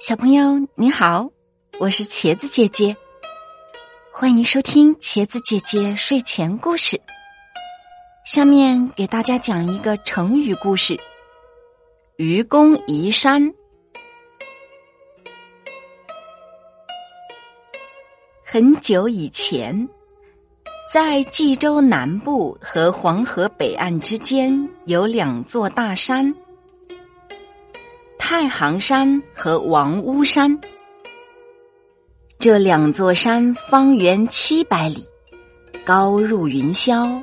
小朋友你好，我是茄子姐姐，欢迎收听茄子姐姐睡前故事。下面给大家讲一个成语故事：愚公移山。很久以前，在冀州南部和黄河北岸之间有两座大山。太行山和王屋山，这两座山方圆七百里，高入云霄。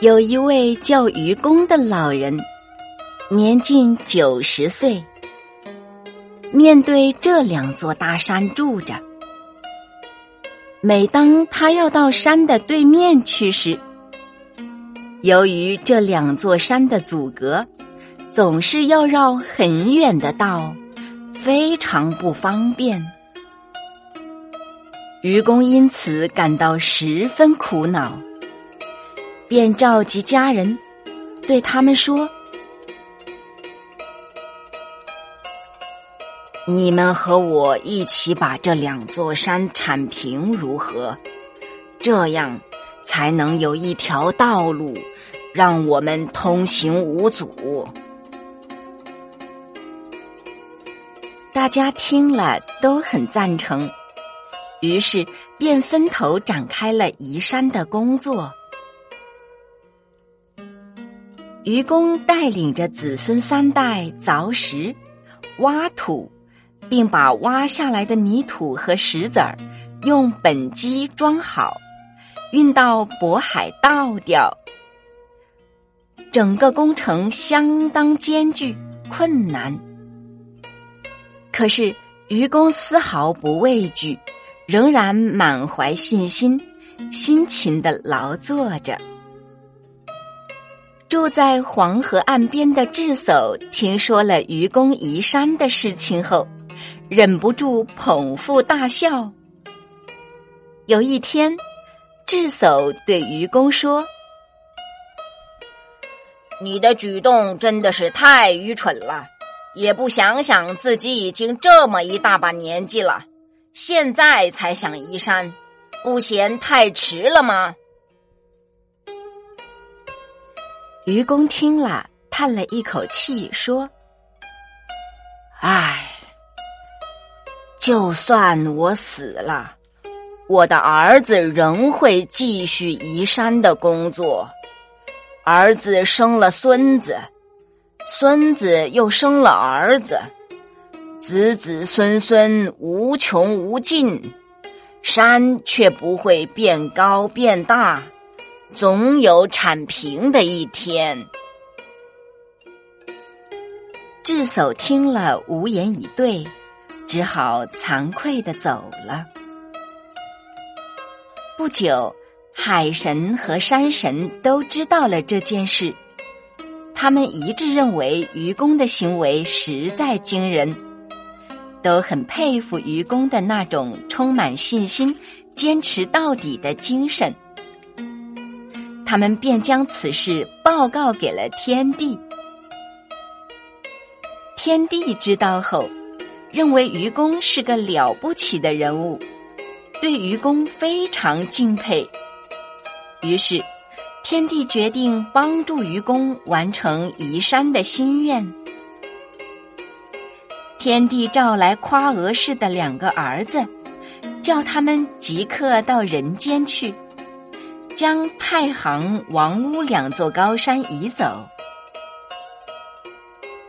有一位叫愚公的老人，年近九十岁，面对这两座大山住着。每当他要到山的对面去时，由于这两座山的阻隔。总是要绕很远的道，非常不方便。愚公因此感到十分苦恼，便召集家人，对他们说：“你们和我一起把这两座山铲平，如何？这样才能有一条道路，让我们通行无阻。”大家听了都很赞成，于是便分头展开了移山的工作。愚公带领着子孙三代凿石、挖土，并把挖下来的泥土和石子儿用本机装好，运到渤海倒掉。整个工程相当艰巨困难。可是愚公丝毫不畏惧，仍然满怀信心，辛勤的劳作着。住在黄河岸边的智叟听说了愚公移山的事情后，忍不住捧腹大笑。有一天，智叟对愚公说：“你的举动真的是太愚蠢了。”也不想想自己已经这么一大把年纪了，现在才想移山，不嫌太迟了吗？愚公听了，叹了一口气，说：“唉，就算我死了，我的儿子仍会继续移山的工作。儿子生了孙子。”孙子又生了儿子，子子孙孙无穷无尽，山却不会变高变大，总有铲平的一天。智叟听了无言以对，只好惭愧的走了。不久，海神和山神都知道了这件事。他们一致认为愚公的行为实在惊人，都很佩服愚公的那种充满信心、坚持到底的精神。他们便将此事报告给了天帝。天帝知道后，认为愚公是个了不起的人物，对愚公非常敬佩，于是。天帝决定帮助愚公完成移山的心愿。天帝召来夸娥氏的两个儿子，叫他们即刻到人间去，将太行、王屋两座高山移走。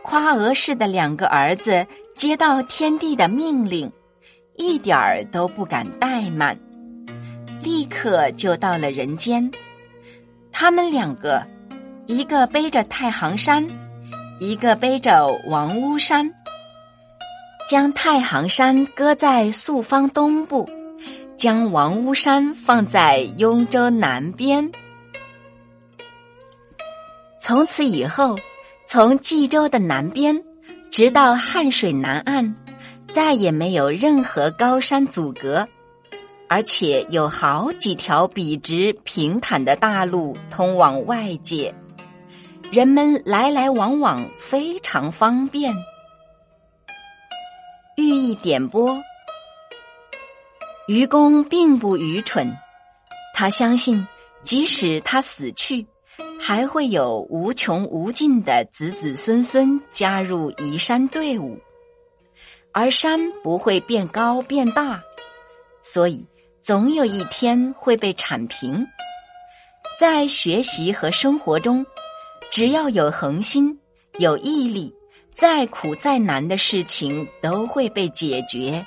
夸娥氏的两个儿子接到天帝的命令，一点儿都不敢怠慢，立刻就到了人间。他们两个，一个背着太行山，一个背着王屋山，将太行山搁在朔方东部，将王屋山放在雍州南边。从此以后，从冀州的南边直到汉水南岸，再也没有任何高山阻隔。而且有好几条笔直平坦的大路通往外界，人们来来往往非常方便。寓意点拨：愚公并不愚蠢，他相信，即使他死去，还会有无穷无尽的子子孙孙加入移山队伍，而山不会变高变大，所以总有一天会被铲平。在学习和生活中。只要有恒心、有毅力，再苦再难的事情都会被解决。